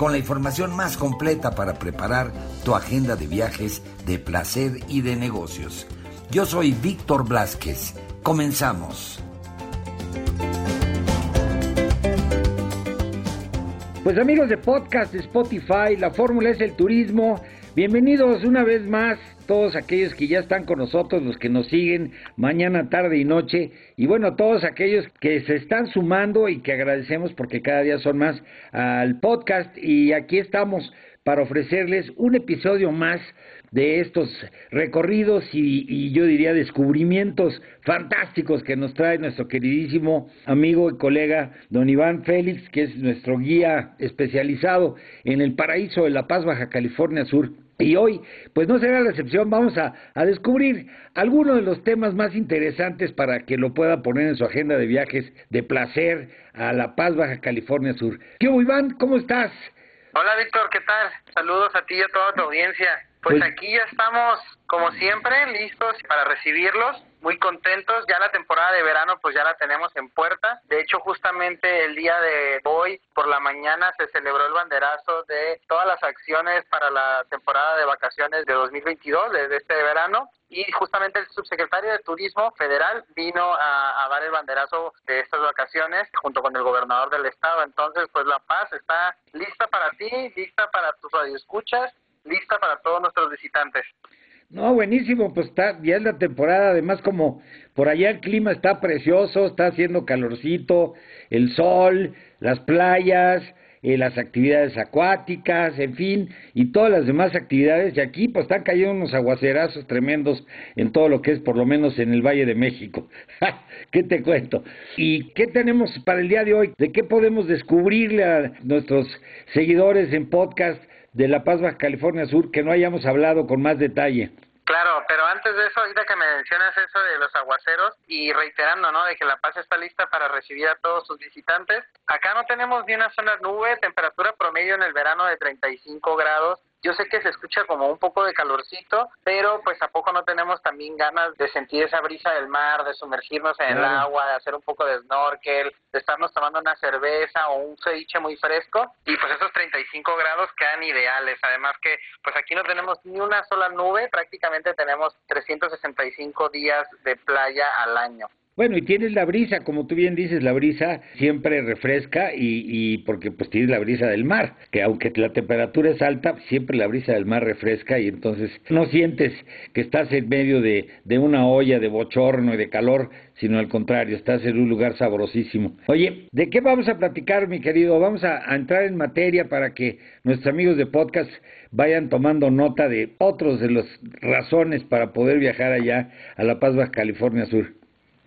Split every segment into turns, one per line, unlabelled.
con la información más completa para preparar tu agenda de viajes, de placer y de negocios. Yo soy Víctor Blasquez. Comenzamos. Pues amigos de podcast Spotify, la fórmula es el turismo. Bienvenidos una vez más todos aquellos que ya están con nosotros, los que nos siguen mañana, tarde y noche, y bueno, todos aquellos que se están sumando y que agradecemos porque cada día son más al podcast. Y aquí estamos para ofrecerles un episodio más de estos recorridos y, yo diría descubrimientos fantásticos que nos trae nuestro queridísimo amigo y colega don Iván Félix, que es nuestro guía especializado en el paraíso de La Paz, Baja California Sur. Y hoy, pues no será la excepción, vamos a, descubrir algunos de los temas más interesantes para que lo pueda poner en su agenda de viajes de placer a La Paz, Baja California Sur. ¿Qué Iván? ¿Cómo estás?
Hola, Víctor, ¿qué tal? Saludos a ti y a toda tu audiencia. Pues, pues aquí ya estamos, como siempre, listos para recibirlos muy contentos. Ya la temporada de verano pues ya la tenemos en puerta. De hecho, justamente el día de hoy por la mañana se celebró el banderazo de todas las acciones para la temporada de vacaciones de 2022, desde este verano. Y justamente el subsecretario de Turismo Federal vino a, a dar el banderazo de estas vacaciones junto con el gobernador del estado. Entonces, pues La Paz está lista para ti, lista para tus radioescuchas, lista para todos nuestros visitantes.
No, buenísimo, pues está, ya es la temporada, además como por allá el clima está precioso, está haciendo calorcito, el sol, las playas, eh, las actividades acuáticas, en fin, y todas las demás actividades, y aquí pues están cayendo unos aguacerazos tremendos en todo lo que es por lo menos en el Valle de México. ¿Qué te cuento? ¿Y qué tenemos para el día de hoy? ¿De qué podemos descubrirle a nuestros seguidores en podcast de La Paz, Baja California Sur, que no hayamos hablado con más detalle.
Claro, pero antes de eso, ahorita que me mencionas eso de los aguaceros y reiterando, ¿no? De que La Paz está lista para recibir a todos sus visitantes. Acá no tenemos ni una zona nube, temperatura promedio en el verano de 35 grados, yo sé que se escucha como un poco de calorcito, pero pues a poco no tenemos también ganas de sentir esa brisa del mar, de sumergirnos en el agua, de hacer un poco de snorkel, de estarnos tomando una cerveza o un ceviche muy fresco y pues esos 35 grados quedan ideales. Además que pues aquí no tenemos ni una sola nube, prácticamente tenemos 365 días de playa al año.
Bueno, y tienes la brisa, como tú bien dices, la brisa siempre refresca y, y porque pues tienes la brisa del mar, que aunque la temperatura es alta, siempre la brisa del mar refresca y entonces no sientes que estás en medio de, de una olla de bochorno y de calor, sino al contrario, estás en un lugar sabrosísimo. Oye, ¿de qué vamos a platicar, mi querido? Vamos a, a entrar en materia para que nuestros amigos de podcast vayan tomando nota de otros de las razones para poder viajar allá a La Paz, Baja California Sur.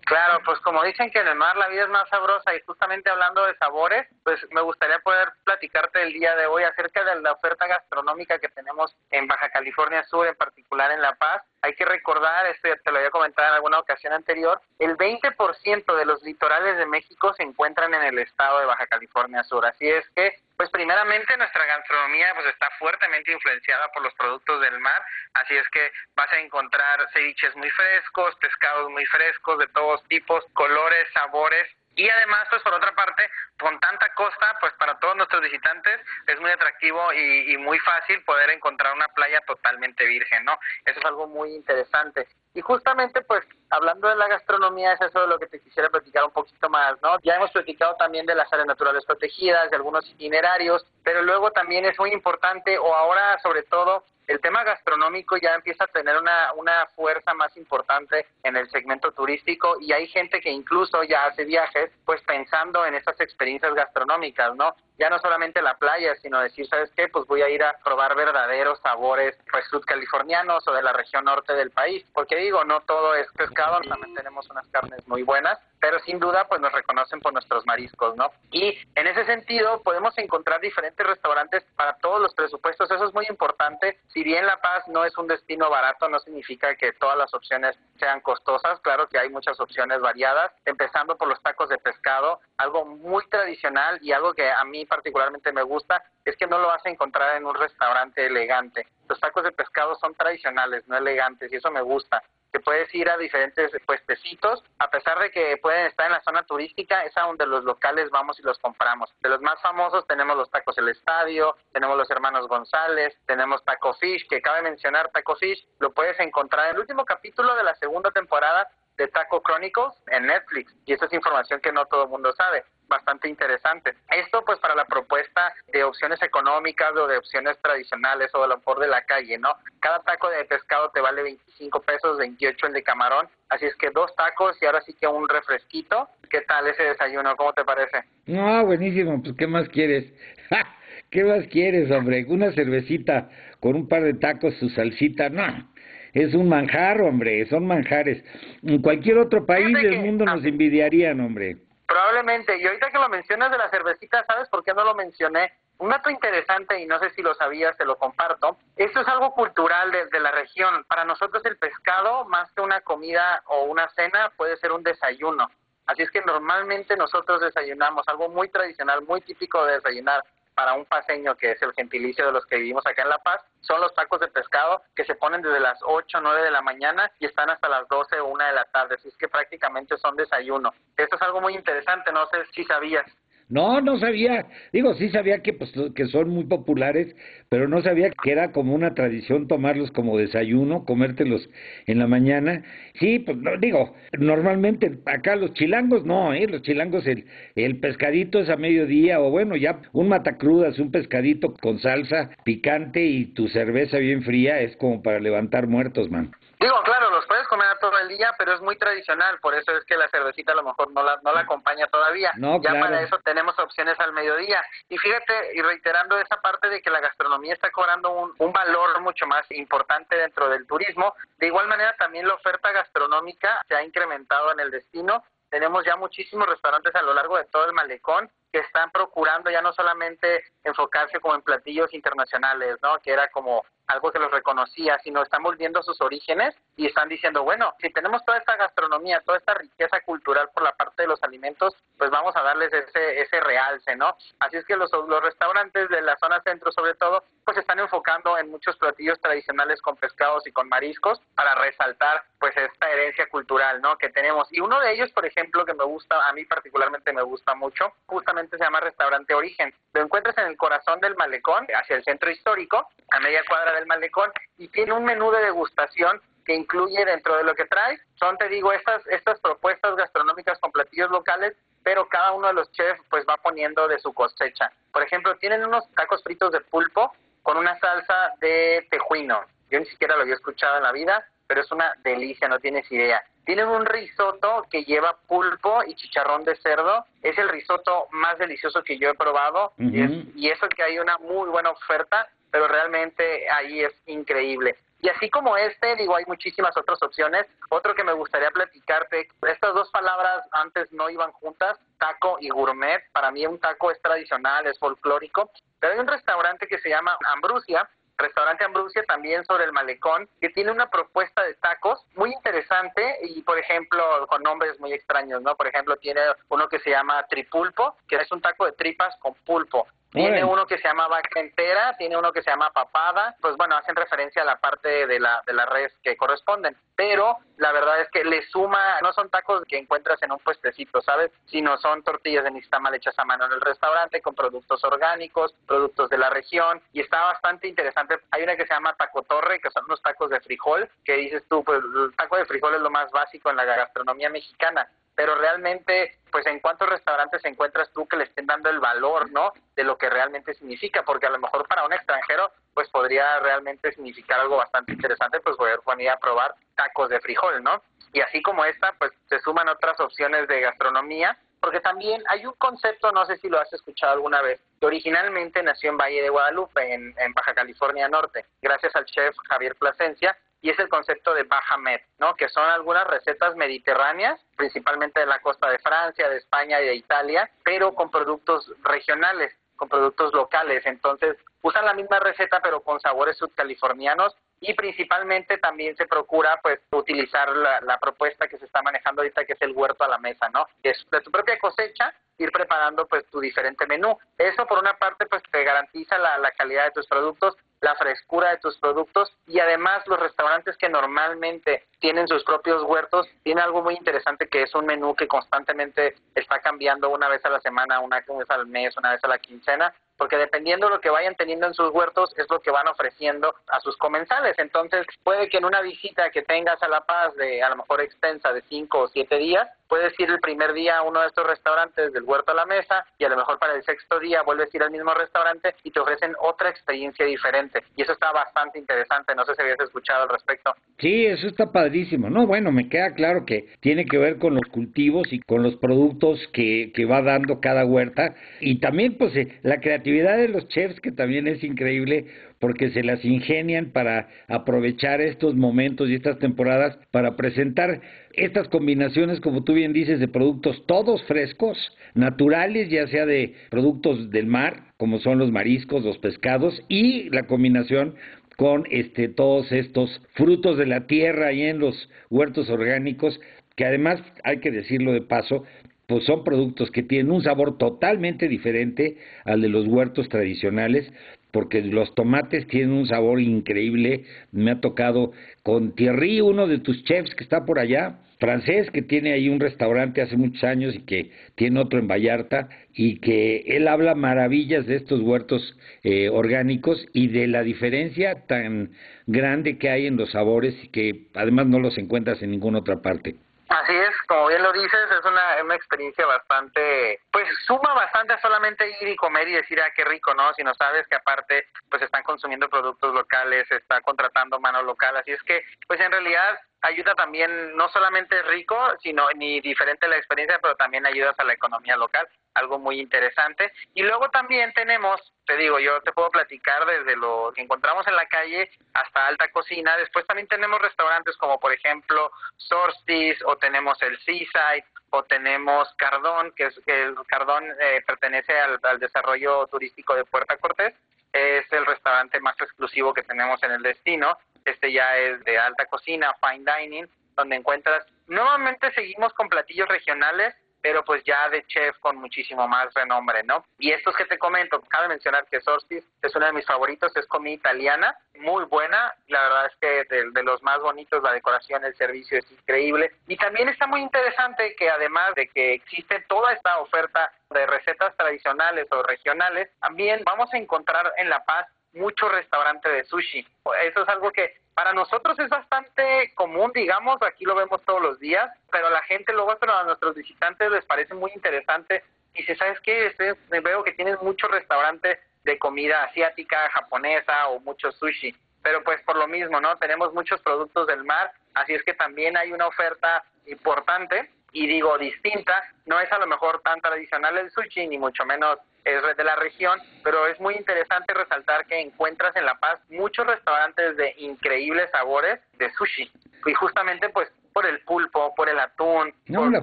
Claro, pues como dicen que en el mar la vida es más sabrosa y justamente hablando de sabores, pues me gustaría poder platicarte el día de hoy acerca de la oferta gastronómica que tenemos en Baja California Sur, en particular en La Paz. Hay que recordar, esto ya te lo había comentado en alguna ocasión anterior, el 20% de los litorales de México se encuentran en el estado de Baja California Sur. Así es que pues primeramente nuestra gastronomía pues está fuertemente influenciada por los productos del mar, así es que vas a encontrar ceviches muy frescos, pescados muy frescos de todos tipos, colores, sabores y además, pues por otra parte, con tanta costa, pues para todos nuestros visitantes es muy atractivo y, y, muy fácil poder encontrar una playa totalmente virgen, ¿no? Eso es algo muy interesante. Y justamente, pues, hablando de la gastronomía, es eso de lo que te quisiera platicar un poquito más, ¿no? Ya hemos platicado también de las áreas naturales protegidas, de algunos itinerarios, pero luego también es muy importante, o ahora sobre todo, el tema gastronómico ya empieza a tener una, una fuerza más importante en el segmento turístico y hay gente que incluso ya hace viajes pues pensando en esas experiencias gastronómicas, ¿no? Ya no solamente la playa, sino decir, ¿sabes qué? Pues voy a ir a probar verdaderos sabores pues sudcalifornianos o de la región norte del país, porque digo, no todo es pescado, también tenemos unas carnes muy buenas, pero sin duda pues nos reconocen por nuestros mariscos, ¿no? Y en ese sentido podemos encontrar diferentes restaurantes para todos los presupuestos, eso es muy importante. Si bien La Paz no es un destino barato, no significa que todas las opciones sean costosas, claro que hay muchas opciones variadas, empezando por los tacos de pescado, algo muy tradicional y algo que a mí particularmente me gusta es que no lo vas a encontrar en un restaurante elegante. Los tacos de pescado son tradicionales, no elegantes, y eso me gusta que puedes ir a diferentes puestecitos, a pesar de que pueden estar en la zona turística, es a donde los locales vamos y los compramos. De los más famosos tenemos los tacos El Estadio, tenemos los hermanos González, tenemos Taco Fish, que cabe mencionar Taco Fish, lo puedes encontrar en el último capítulo de la segunda temporada de Taco Chronicles en Netflix, y esta es información que no todo el mundo sabe bastante interesante. Esto pues para la propuesta de opciones económicas o de opciones tradicionales o de lo mejor de la calle, ¿no? Cada taco de pescado te vale 25 pesos, 28 el de camarón, así es que dos tacos y ahora sí que un refresquito. ¿Qué tal ese desayuno? ¿Cómo te parece?
No, buenísimo, pues ¿qué más quieres? ¿Qué más quieres, hombre? Una cervecita con un par de tacos, su salsita, no. Es un manjar, hombre, son manjares. En cualquier otro país del mundo nos envidiarían, hombre.
Probablemente, y ahorita que lo mencionas de la cervecita, ¿sabes por qué no lo mencioné? Un dato interesante, y no sé si lo sabías, te lo comparto. Esto es algo cultural de, la región. Para nosotros el pescado, más que una comida o una cena, puede ser un desayuno. Así es que normalmente nosotros desayunamos, algo muy tradicional, muy típico de desayunar para un paseño, que es el gentilicio de los que vivimos acá en La Paz, son los tacos de pescado que se ponen desde las 8 o 9 de la mañana y están hasta las 12 o 1 de la tarde. Así es que prácticamente son desayuno. Esto es algo muy interesante, no sé si sabías.
No, no sabía. Digo, sí sabía que pues que son muy populares, pero no sabía que era como una tradición tomarlos como desayuno, comértelos en la mañana. Sí, pues no, digo, normalmente acá los chilangos no, eh, los chilangos el el pescadito es a mediodía o bueno, ya un matacrudas, un pescadito con salsa picante y tu cerveza bien fría es como para levantar muertos, man.
Digo, claro, los puedes comer todo el día, pero es muy tradicional, por eso es que la cervecita a lo mejor no la, no la acompaña todavía.
No,
ya para eso tenemos opciones al mediodía. Y fíjate, y reiterando esa parte de que la gastronomía está cobrando un, un valor mucho más importante dentro del turismo, de igual manera también la oferta gastronómica se ha incrementado en el destino. Tenemos ya muchísimos restaurantes a lo largo de todo el malecón que están procurando ya no solamente enfocarse como en platillos internacionales, ¿no? Que era como algo que los reconocía, sino están volviendo a sus orígenes y están diciendo, bueno, si tenemos toda esta gastronomía, toda esta riqueza cultural por la parte de los alimentos, pues vamos a darles ese, ese realce, ¿no? Así es que los, los restaurantes de la zona centro, sobre todo, pues están enfocando en muchos platillos tradicionales con pescados y con mariscos para resaltar, pues, esta herencia cultural, ¿no? Que tenemos. Y uno de ellos, por ejemplo, que me gusta, a mí particularmente me gusta mucho, justamente se llama Restaurante Origen. Lo encuentras en el corazón del malecón, hacia el centro histórico, a media cuadra del malecón, y tiene un menú de degustación que incluye dentro de lo que trae, son, te digo, estas, estas propuestas gastronómicas con platillos locales, pero cada uno de los chefs pues va poniendo de su cosecha. Por ejemplo, tienen unos tacos fritos de pulpo con una salsa de tejuino. Yo ni siquiera lo había escuchado en la vida, pero es una delicia, no tienes idea. Tienen un risotto que lleva pulpo y chicharrón de cerdo. Es el risotto más delicioso que yo he probado. y, eso que hay una muy buena oferta, pero realmente ahí es increíble. Y así como este, digo, hay muchísimas otras opciones. Otro que me gustaría platicarte, estas dos palabras antes no iban juntas, taco y gourmet. Para mí un taco es tradicional, es folclórico. Pero hay un restaurante que se llama Ambrusia, Restaurante Ambrusia también sobre el malecón, que tiene una propuesta de tacos muy interesante y, por ejemplo, con nombres muy extraños, ¿no? Por ejemplo, tiene uno que se llama Tripulpo, que es un taco de tripas con pulpo. Tiene uno que se llama vaca entera, tiene uno que se llama papada, pues bueno, hacen referencia a la parte de la, de la res que corresponden, pero la verdad es que le suma, no son tacos que encuentras en un puestecito, ¿sabes? Sino son tortillas de nixtamal hechas a mano en el restaurante con productos orgánicos, productos de la región y está bastante interesante. Hay una que se llama taco torre, que son unos tacos de frijol, que dices tú, pues el taco de frijol es lo más básico en la gastronomía mexicana, pero realmente, pues en cuántos restaurantes encuentras tú que le estén dando el valor, ¿no? De lo que realmente significa, porque a lo mejor para un extranjero, pues podría realmente significar algo bastante interesante, pues poder venir a probar tacos de frijol, ¿no? Y así como esta, pues se suman otras opciones de gastronomía, porque también hay un concepto, no sé si lo has escuchado alguna vez, que originalmente nació en Valle de Guadalupe, en, en Baja California Norte, gracias al chef Javier Plasencia, y es el concepto de Baja Med, ¿no? Que son algunas recetas mediterráneas, principalmente de la costa de Francia, de España y de Italia, pero con productos regionales con productos locales. Entonces, usan la misma receta pero con sabores subcalifornianos y principalmente también se procura pues utilizar la, propuesta que se está manejando ahorita que es el huerto a la mesa, ¿no? Es de tu propia cosecha ir preparando pues tu diferente menú. Eso por una parte pues te garantiza la, la calidad de tus productos, la frescura de tus productos y además los restaurantes que normalmente tienen sus propios huertos tienen algo muy interesante que es un menú que constantemente está cambiando una vez a la semana, una vez al mes, una vez a la quincena porque dependiendo de lo que vayan teniendo en sus huertos es lo que van ofreciendo a sus comensales. Entonces, puede que en una visita que tengas a La Paz de a lo mejor extensa de cinco o siete días, puedes ir el primer día a uno de estos restaurantes del huerto a la mesa y a lo mejor para el sexto día vuelves a ir al mismo restaurante y te ofrecen otra experiencia diferente. Y eso está bastante interesante. No sé si habías escuchado al respecto.
Sí, eso está padrísimo. No, bueno, me queda claro que tiene que ver con los cultivos y con los productos que, que va dando cada huerta y también pues eh, la creatividad de los chefs que también es increíble porque se las ingenian para aprovechar estos momentos y estas temporadas para presentar estas combinaciones, como tú bien dices, de productos todos frescos, naturales, ya sea de productos del mar, como son los mariscos, los pescados, y la combinación con este todos estos frutos de la tierra y en los huertos orgánicos, que además hay que decirlo de paso, pues son productos que tienen un sabor totalmente diferente al de los huertos tradicionales, porque los tomates tienen un sabor increíble. Me ha tocado con Thierry, uno de tus chefs que está por allá, francés, que tiene ahí un restaurante hace muchos años y que tiene otro en Vallarta, y que él habla maravillas de estos huertos eh, orgánicos y de la diferencia tan grande que hay en los sabores y que además no los encuentras en ninguna otra parte.
Así es, como bien lo dices, es una, una experiencia bastante, pues suma bastante solamente ir y comer y decir, ah, qué rico, ¿no? Si no sabes que aparte, pues están consumiendo productos locales, está contratando mano local, así es que, pues en realidad ayuda también, no solamente rico, sino ni diferente la experiencia, pero también ayudas a la economía local, algo muy interesante. Y luego también tenemos, te digo, yo te puedo platicar desde lo que encontramos en la calle hasta alta cocina. Después también tenemos restaurantes como por ejemplo Sorstis o tenemos el Seaside o tenemos Cardón, que es el Cardón eh, pertenece al, al desarrollo turístico de Puerta Cortés es el restaurante más exclusivo que tenemos en el destino. Este ya es de alta cocina, fine dining, donde encuentras, nuevamente seguimos con platillos regionales, pero pues ya de chef con muchísimo más renombre, ¿no? Y estos que te comento, cabe mencionar que Sorstis es uno de mis favoritos, es comida italiana, muy buena, la verdad es que de, de, los más bonitos, la decoración, el servicio es increíble. Y también está muy interesante que además de que existe toda esta oferta de recetas tradicionales o regionales, también vamos a encontrar en La Paz mucho restaurante de sushi. Eso es algo que para nosotros es bastante común, digamos, aquí lo vemos todos los días, pero a la gente luego, pero a nuestros visitantes les parece muy interesante. Y si sabes qué, este, veo que tienes muchos restaurantes de comida asiática, japonesa o mucho sushi. Pero pues por lo mismo, ¿no? Tenemos muchos productos del mar, así es que también hay una oferta importante y digo distinta, no es a lo mejor tan tradicional el sushi, ni mucho menos es de la región, pero es muy interesante resaltar que encuentras en La Paz muchos restaurantes de increíbles sabores de sushi. Y justamente pues por el pulpo, por el atún,
no,
por
la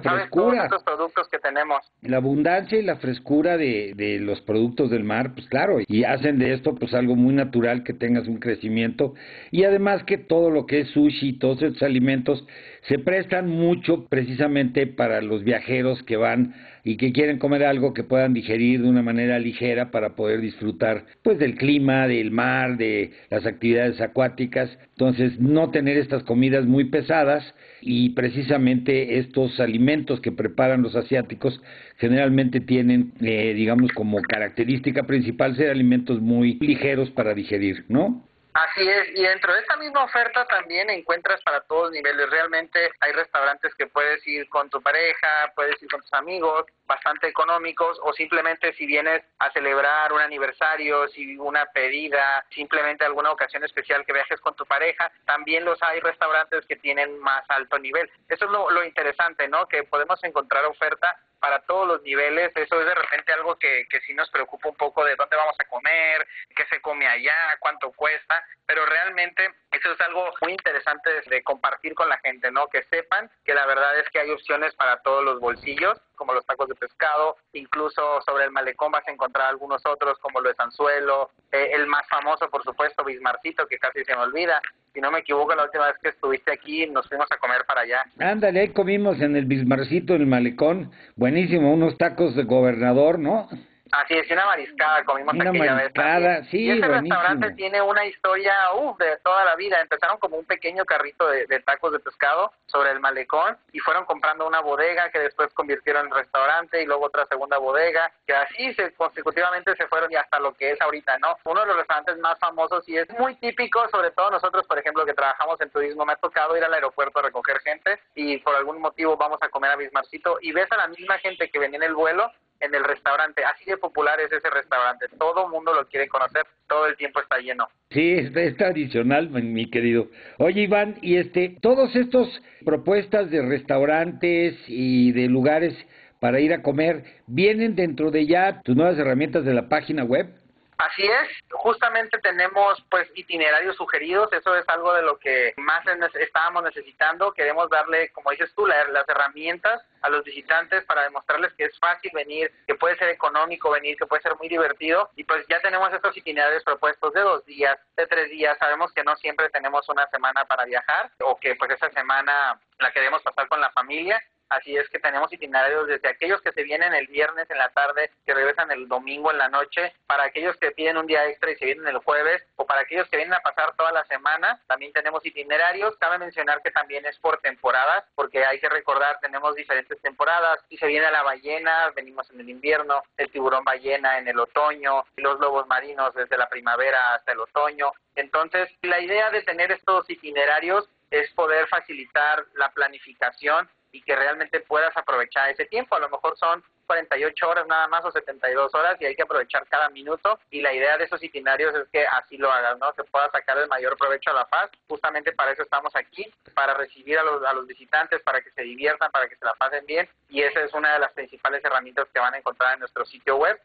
frescura.
todos productos que tenemos.
La abundancia y la frescura de, de los productos del mar, pues claro, y hacen de esto pues algo muy natural que tengas un crecimiento y además que todo lo que es sushi, todos estos alimentos se prestan mucho precisamente para los viajeros que van y que quieren comer algo que puedan digerir de una manera ligera para poder disfrutar pues del clima, del mar, de las actividades acuáticas. Entonces, no tener estas comidas muy pesadas y precisamente estos alimentos que preparan los asiáticos generalmente tienen, eh, digamos, como característica principal ser alimentos muy ligeros para digerir, ¿no?
Así es, y dentro de esta misma oferta también encuentras para todos niveles. Realmente hay restaurantes que puedes ir con tu pareja, puedes ir con tus amigos, bastante económicos, o simplemente si vienes a celebrar un aniversario, si una pedida, simplemente alguna ocasión especial que viajes con tu pareja, también los hay restaurantes que tienen más alto nivel. Eso es lo, lo interesante, ¿no? Que podemos encontrar oferta para todos los niveles. Eso es de repente algo que, que sí nos preocupa un poco de dónde vamos a comer, qué se come allá, cuánto cuesta, pero realmente eso es algo muy interesante de compartir con la gente, ¿no? Que sepan que la verdad es que hay opciones para todos los bolsillos, como los tacos de pescado, incluso sobre el malecón vas a encontrar algunos otros como lo de Sanzuelo, eh, el más famoso, por supuesto, Bismarcito, que casi se me olvida. Si no me equivoco, la última vez que estuviste aquí nos fuimos a comer para allá.
Ándale, ahí comimos en el Bismarcito, en el malecón, buenísimo, unos tacos de gobernador, ¿no?
Así es, una mariscada comimos
una
aquella
mariscada, vez. Sí,
y ese restaurante tiene una historia uf, de toda la vida. Empezaron como un pequeño carrito de, tacos de pescado sobre el malecón y fueron comprando una bodega que después convirtieron en restaurante y luego otra segunda bodega, que así se, consecutivamente se fueron y hasta lo que es ahorita, ¿no? Uno de los restaurantes más famosos y es muy típico, sobre todo nosotros, por ejemplo, que trabajamos en turismo, me ha tocado ir al aeropuerto a recoger gente y por algún motivo vamos a comer a Bismarcito y ves a la misma gente que venía en el vuelo en el restaurante. Así de popular es ese restaurante. Todo mundo lo quiere conocer. Todo el tiempo está lleno.
Sí, es, tradicional, mi querido. Oye, Iván, y este, todos estos propuestas de restaurantes y de lugares para ir a comer, ¿vienen dentro de ya tus nuevas herramientas de la página web?
Así es, justamente tenemos pues itinerarios sugeridos, eso es algo de lo que más estábamos necesitando, queremos darle, como dices tú, las herramientas a los visitantes para demostrarles que es fácil venir, que puede ser económico venir, que puede ser muy divertido y pues ya tenemos estos itinerarios propuestos de dos días, de tres días, sabemos que no siempre tenemos una semana para viajar o que pues esa semana la queremos pasar con la familia Así es que tenemos itinerarios desde aquellos que se vienen el viernes en la tarde, que regresan el domingo en la noche, para aquellos que piden un día extra y se vienen el jueves, o para aquellos que vienen a pasar toda la semana, también tenemos itinerarios. Cabe mencionar que también es por temporadas, porque hay que recordar, tenemos diferentes temporadas. Si se viene la ballena, venimos en el invierno, el tiburón ballena en el otoño, los lobos marinos desde la primavera hasta el otoño. Entonces, la idea de tener estos itinerarios es poder facilitar la planificación y que realmente puedas aprovechar ese tiempo. A lo mejor son 48 horas nada más o 72 horas y hay que aprovechar cada minuto y la idea de esos itinerarios es que así lo hagas, ¿no? Se pueda sacar el mayor provecho a la paz. Justamente para eso estamos aquí, para recibir a los, a los visitantes, para que se diviertan, para que se la pasen bien y esa es una de las principales herramientas que van a encontrar en nuestro sitio web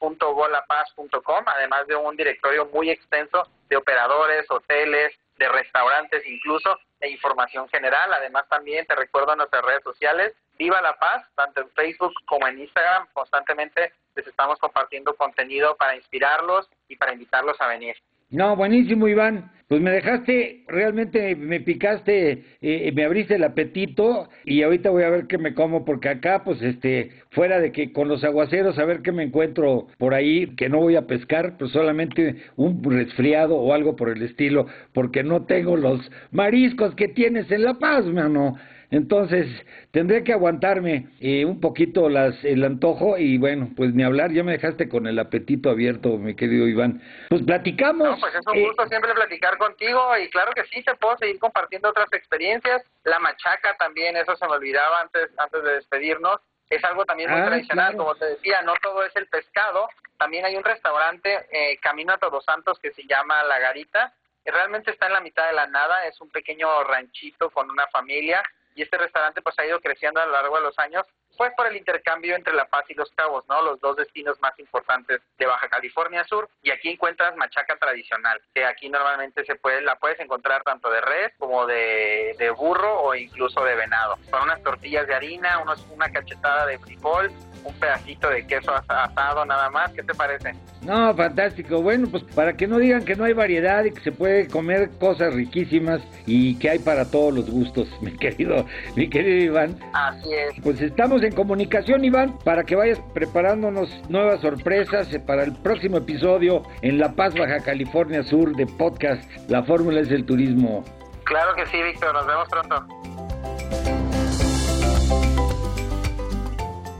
www.golapaz.com, además de un directorio muy extenso de operadores, hoteles, de restaurantes incluso, e información general. Además también te recuerdo nuestras redes sociales, Viva la Paz, tanto en Facebook como en Instagram, constantemente les estamos compartiendo contenido para inspirarlos y para invitarlos a venir.
No, buenísimo, Iván. Pues me dejaste, realmente me picaste, eh, me abriste el apetito y ahorita voy a ver qué me como porque acá, pues, este, fuera de que con los aguaceros a ver qué me encuentro por ahí, que no voy a pescar, pues solamente un resfriado o algo por el estilo, porque no tengo los mariscos que tienes en La Paz, mano. Entonces, tendré que aguantarme eh, un poquito las, el antojo y bueno, pues ni hablar, ya me dejaste con el apetito abierto, mi querido Iván. Pues platicamos.
No, pues es un gusto eh, siempre platicar contigo y claro que sí, te puedo seguir compartiendo otras experiencias. La machaca también, eso se me olvidaba antes, antes de despedirnos. Es algo también muy ah, tradicional, como te decía, no todo es el pescado. También hay un restaurante, eh, Camino a Todos Santos, que se llama La Garita. Realmente está en la mitad de la nada, es un pequeño ranchito con una familia y este restaurante pues ha ido creciendo a lo largo de los años pues por el intercambio entre La Paz y Los Cabos, ¿no? Los dos destinos más importantes de Baja California Sur y aquí encuentras machaca tradicional, que aquí normalmente se puede la puedes encontrar tanto de res como de, de burro o incluso de venado. Son unas tortillas de harina, unos, una cachetada de frijol, un pedacito de queso asado nada más, ¿qué te parece?
No, fantástico. Bueno, pues para que no digan que no hay variedad y que se puede comer cosas riquísimas y que hay para todos los gustos, mi querido, mi querido Iván.
Así es.
Pues estamos en comunicación, Iván, para que vayas preparándonos nuevas sorpresas para el próximo episodio en La Paz, Baja California Sur de podcast La Fórmula es el Turismo.
Claro que sí, Víctor. Nos vemos pronto.